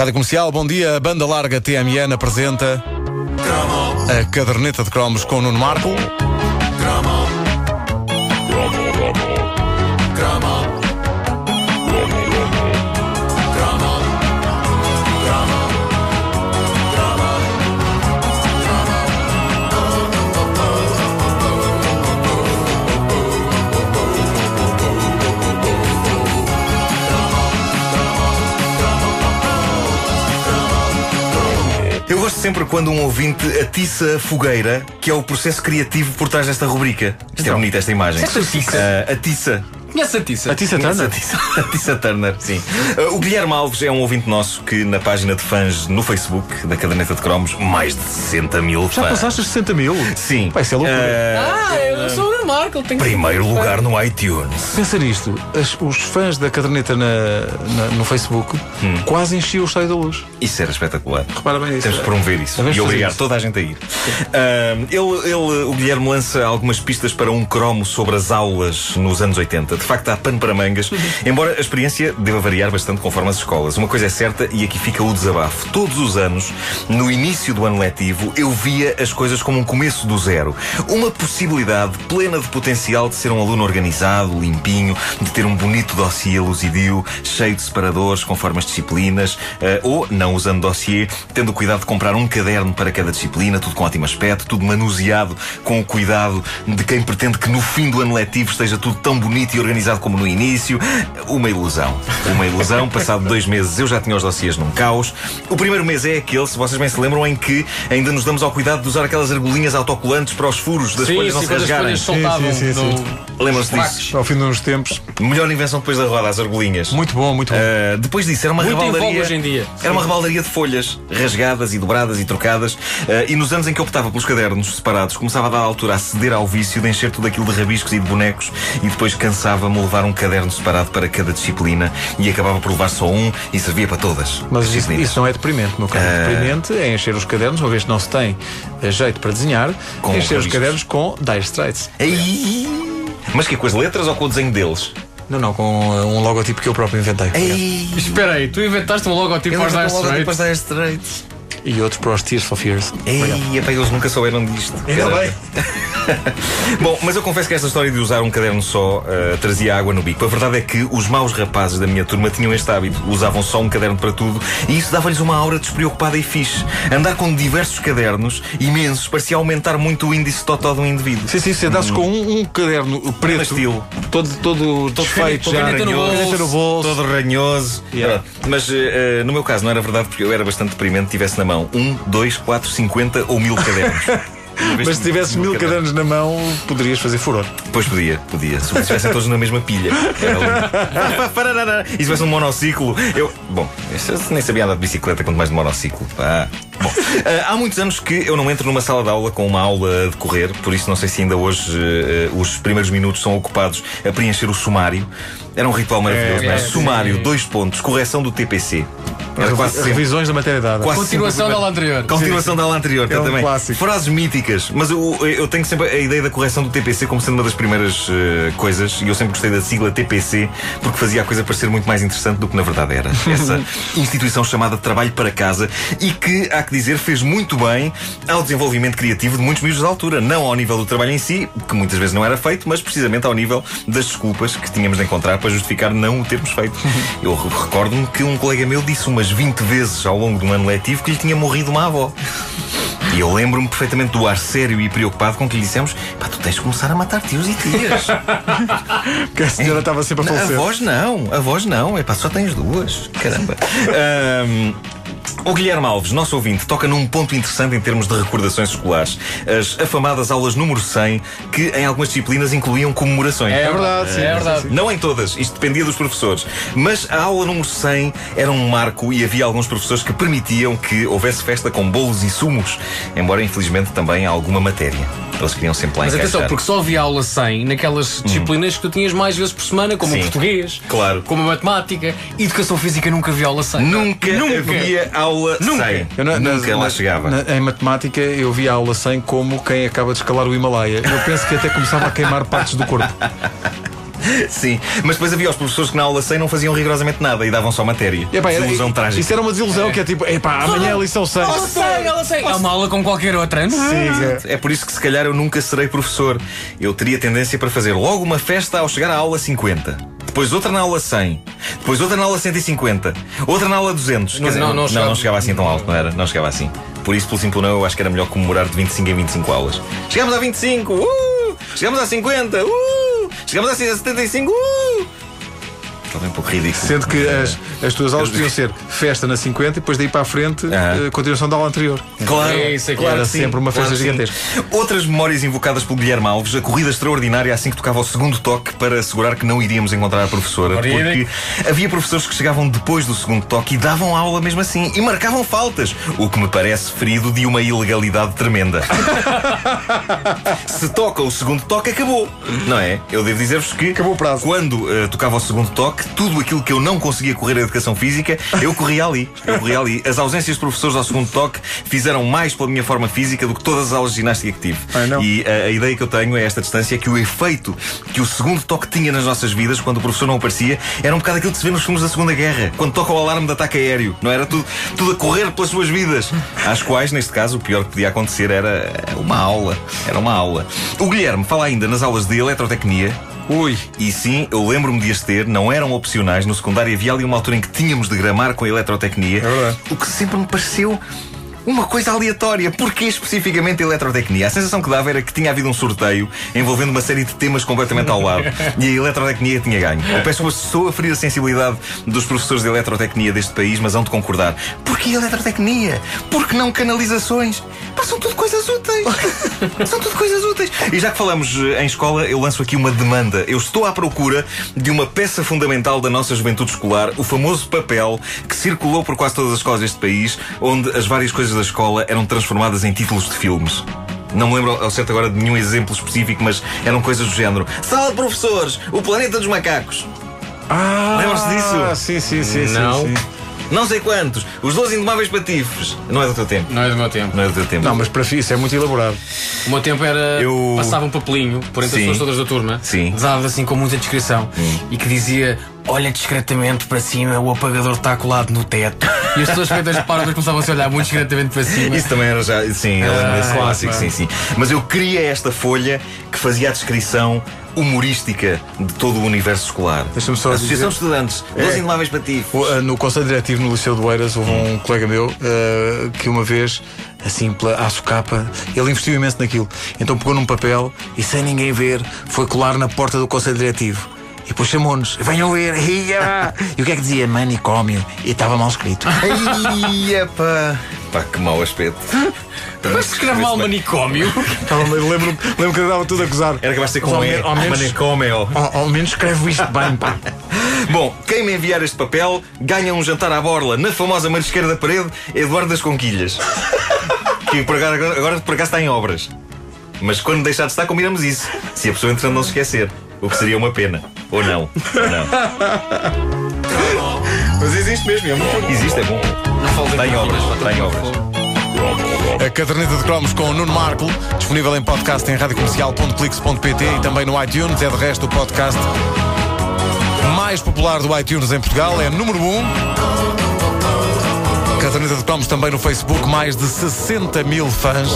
Rádio Comercial, bom dia. A banda larga TMN apresenta a caderneta de cromos com Nuno Marco. Eu gosto sempre quando um ouvinte atiça a fogueira, que é o processo criativo por trás desta rubrica. Isto é bonita esta imagem. Esta atiça? Ah, atiça. Conhece a Tissa? A Tissa Conhece a Turner. Tissa, a Tissa Turner, sim. Ah, o Guilherme Alves é um ouvinte nosso que na página de fãs no Facebook da Caderneta de Cromos, mais de 60 mil Já fãs. passaste os 60 mil? Sim. Vai ser loucura. Ah, Ah, eu sou o Nuno Marco. ele Tem que- primeiro lugar no iTunes. Pensa nisto, as- os fãs da caderneta na- na- no Facebook quase enchiam o estádio da luz. Isso era espetacular. Repara bem nisso. Temos de promover isso Devemos e obrigar isso. toda a gente a ir. Ah, ele, ele- o Guilherme lança algumas pistas para um cromo sobre as aulas nos anos 80. De facto, há pano para mangas, embora a experiência deva variar bastante conforme as escolas. Uma coisa é certa, e aqui fica o desabafo. Todos os anos, no início do ano letivo, eu via as coisas como um começo do zero. Uma possibilidade plena de potencial de ser um aluno organizado, limpinho, de ter um bonito dossiê luzidio, cheio de separadores conforme as disciplinas, eh, ou, não usando dossiê, tendo o cuidado de comprar um caderno para cada disciplina, tudo com ótimo aspecto, tudo manuseado com o cuidado de quem pretende que no fim do ano letivo esteja tudo tão bonito e organizado como no início. Uma ilusão. Uma ilusão. Passado dois meses eu já tinha os dossiês num caos. O primeiro mês é aquele, se vocês bem se lembram, em que ainda nos damos ao cuidado de usar aquelas argolinhas autocolantes para os furos das Sim, folhas não se rasgarem. Sim, sim, sim, Lembram-se disso? Ao fim de uns tempos. Melhor invenção depois da roda, as argolinhas. Muito bom, muito bom. Uh, depois disso, era uma Muito rebaldaria. hoje em dia. Era uma rebaldaria de folhas rasgadas e dobradas e trocadas. Uh, e nos anos em que eu optava pelos cadernos separados, começava a dar altura a ceder ao vício de encher tudo aquilo de rabiscos e de bonecos. E depois cansava-me levar um caderno separado para cada disciplina e acabava por levar só um e servia para todas. Mas isso, isso não é deprimente. No caso, Ah. deprimente é encher os cadernos, uma vez que não se tem eh, jeito para desenhar, Com encher os cadernos com Dire Straits. Ei! Mas que com as letras ou com o desenho deles? Não, não, com eh, um logotipo que eu próprio inventei. Ei! Espera aí, tu inventaste um logotipo para os Dire Straits? E outros para os Tears for Fears. Ei, epá, eles nunca souberam disto. Ainda bem. Bom, mas eu confesso que esta história de usar um caderno só eh, trazia água no bico. A verdade é que os maus rapazes da minha turma tinham este hábito. Usavam só um caderno para tudo e isso dava-lhes uma aura despreocupada e fixe. Andar com diversos cadernos, imensos, parecia aumentar muito o índice totó de um indivíduo. Sim, sim, se andasses com um, um caderno preto, estilo. todo, todo desfeito, com já, caneta no bolso. Todo ranhoso. Yeah. Mas eh, no meu caso não era verdade porque eu era bastante deprimente tivesse na mão um, dois, quatro, cinquenta ou mil cadernos. Mas se tivesses mil cadernos na mão, poderias fazer furor. Pois podia, podia. Se estivessem todos na mesma pilha. Era e se tivesse um monociclo, eu. Bom, eu nem sabia andar de bicicleta, quanto mais de monociclo. Pá. Bom, ah, há muitos anos que eu não entro numa sala de aula com uma aula a decorrer, por isso não sei se ainda hoje eh, os primeiros minutos são ocupados a preencher o sumário. Era um ritual maravilhoso, É, não é? é, Sumário, sim. dois pontos, correção do TPC. Era quase sempre- Revisões da matéria dada. Quase Continuação sempre- da aula anterior. Continuação da aula anterior, É um também. clássico. Frases míticas, mas eu, eu tenho sempre a ideia da correção do TPC como sendo uma das primeiras eh, coisas, e eu sempre gostei da sigla TPC porque fazia a coisa parecer muito mais interessante do que na verdade era. Essa instituição chamada Trabalho para Casa e que, há que dizer, fez muito bem ao desenvolvimento criativo de muitos miúdos da altura. Não ao nível do trabalho em si, que muitas vezes não era feito, mas precisamente ao nível das desculpas que tínhamos de encontrar para justificar não o termos feito. Eu re- recordo-me que um colega meu disse umas 20 vezes ao longo de um ano letivo que lhe tinha morrido uma avó. E eu lembro-me perfeitamente do ar sério e preocupado com que lhe dissemos: pá, tu tens de começar a matar tios e tias. Porque a senhora estava sempre a a falecer. voz não, a voz não, é pá, só tens duas. Caramba. Ahm, O Guilherme Alves, nosso ouvinte, toca num ponto interessante em termos de recordações escolares. As afamadas aulas número 100, que em algumas disciplinas incluíam comemorações. É verdade, sim, é verdade. Não em todas, isto dependia dos professores. Mas a aula número 100 era um marco e havia alguns professores que permitiam que houvesse festa com bolos e sumos, embora infelizmente também há alguma matéria. Eles queriam sempre lá Mas atenção, encaixar. porque só havia aula 100 naquelas disciplinas que tu tinhas mais vezes por semana, como Sim. o português, Claro. como a matemática, educação física nunca havia aula 100. Nunca, havia aula Nunca. 100. Eu na- Nunca na- lá chegava. na- em matemática eu vi a aula 100 como quem acaba de escalar o Himalaia. Eu penso que até começava a queimar partes do corpo. Sim, mas depois havia os professores que na aula 100 não faziam rigorosamente nada e davam só matéria. Epá, era- Desilusão trágica. Isso era uma desilusão que é tipo, epá, amanhã é a lição 6. Ela sei, ela sei. É uma aula como qualquer outra. Siga. É por isso que se calhar eu nunca serei professor. Eu teria tendência para fazer logo uma festa ao chegar à aula 50. Depois outra na aula 100. Depois outra na aula 150. Outra na aula 200. Quer Não, dizer, não, não não, chegava- não chegava assim tão alto, não era? Não chegava assim. Por isso, pelo simples não, eu acho que era melhor comemorar de 25 em 25 aulas. Chegamos a 25, uh! Chegamos a 50, uh! Chegamos a 75, uh! Bem um pouco ridículo. Sendo que as, as tuas aulas podiam ser festa na 50 e depois daí para a frente, Ah. eh, continuação da aula anterior. Claro, É isso, é que claro era sim, sempre uma festa claro sim. gigantesca. Outras memórias invocadas pelo Guilherme Alves, a corrida extraordinária assim que tocava o segundo toque para assegurar que não iríamos encontrar a professora. Ora, Porque havia professores que chegavam depois do segundo toque e davam aula mesmo assim e marcavam faltas, o que me parece ferido de uma ilegalidade tremenda. Se toca o segundo toque, acabou. Não é? Eu devo dizer-vos que Acabou o prazo. quando eh, tocava o segundo toque, tudo aquilo que eu não conseguia correr a educação física, eu corria ali. Eu corria ali. As ausências de professores ao segundo toque fizeram mais pela minha forma física do que todas as aulas de ginástica que tive. Não. E a, a ideia que eu tenho a esta distância é que o efeito que o segundo toque tinha nas nossas vidas, quando o professor não aparecia, era um bocado aquilo que se vê nos filmes da Segunda Guerra, quando toca o alarme de ataque aéreo. Não era tudo, tudo a correr pelas suas vidas. Às quais, neste caso, o pior que podia acontecer era uma aula. Era uma aula. O Guilherme fala ainda nas aulas de eletrotecnia, Ui, e sim, eu lembro-me de as ter, não eram opcionais. No secundário havia ali uma altura em que tínhamos de gramar com a eletrotecnia, É o que sempre me pareceu. Uma coisa aleatória. Porquê especificamente a eletrotecnia? A sensação que dava era que tinha havido um sorteio envolvendo uma série de temas completamente ao lado e a eletrotecnia tinha ganho. Eu peço uma sou a ferir a sensibilidade dos professores de eletrotecnia deste país, mas hão de concordar. Porquê eletrotecnia? Porque não canalizações? Pá, são tudo coisas úteis. são tudo coisas úteis. E já que falamos eh, em escola, eu lanço aqui uma demanda. Eu estou à procura de uma peça fundamental da nossa juventude escolar, o famoso papel que circulou por quase todas as escolas deste país, onde as várias coisas da escola eram transformadas em títulos de filmes. Não me lembro ao certo agora de nenhum exemplo específico, mas eram coisas do género. Sala de professores, o planeta dos macacos. ah, Lembram-se disso? Sim, sim, sim, sim, Não. sim. Não sei quantos, os 12 indomáveis patifes. Não é do teu tempo. Não é do meu tempo. Não é do teu tempo. Não, mas para isso é muito elaborado. O meu tempo era. Eu- Passava um papelinho por entre Sim. as pessoas todas da turma, Sim. dado assim com muita descrição, e que dizia: Olha discretamente para cima, o apagador está colado no teto. E as pessoas feitas de parvas começavam -se a olhar muito discretamente para cima. Isso também era já. Sim, eu lembro desse Ah, clássico, pá. sim, sim. Mas eu queria esta folha que fazia a descrição humorística de todo o universo escolar. Deixa-me só Associação de dizer- Estudantes, 12 É. patifes. O, ah, No Conselho Diretivo no Liceu do Eiras houve um colega meu ah, que uma vez, assim, pela à socapa, ele investiu imenso naquilo. Então pegou num papel e, sem ninguém ver, foi colar na porta do Conselho Diretivo. E depois chamou-nos, venham ver, ia! E o que é que dizia? Manicômio. E estava mal escrito. Ai, pá. Pá, que mau aspecto. Mas se escreve mal manicômio. Lembro, lembro que eu dava tudo a gozar. Era capaz de ser com ao, E. menos, Manicômio. ao, ao menos escreve isto bem, pá. Bom, quem me enviar este papel ganha um jantar à borla na famosa marisqueira da parede Eduardo das Conquilhas. que por agora, agora, por acaso está em obras. Mas quando deixar de estar, combinamos isso. Se a pessoa entretanto não se esquecer. O que seria uma pena. Ou não. Ou não. Mas existe mesmo, é muito Existe, é bom. Está em obras. Está em obras. A caderneta de cromos com o Nuno Marco, disponível em podcast em radiocomercial.clix.pt e também no iTunes. É de resto o podcast mais popular do iTunes em Portugal, é número 1. Um. Caderneta de cromos também no Facebook, mais de 60 mil fãs.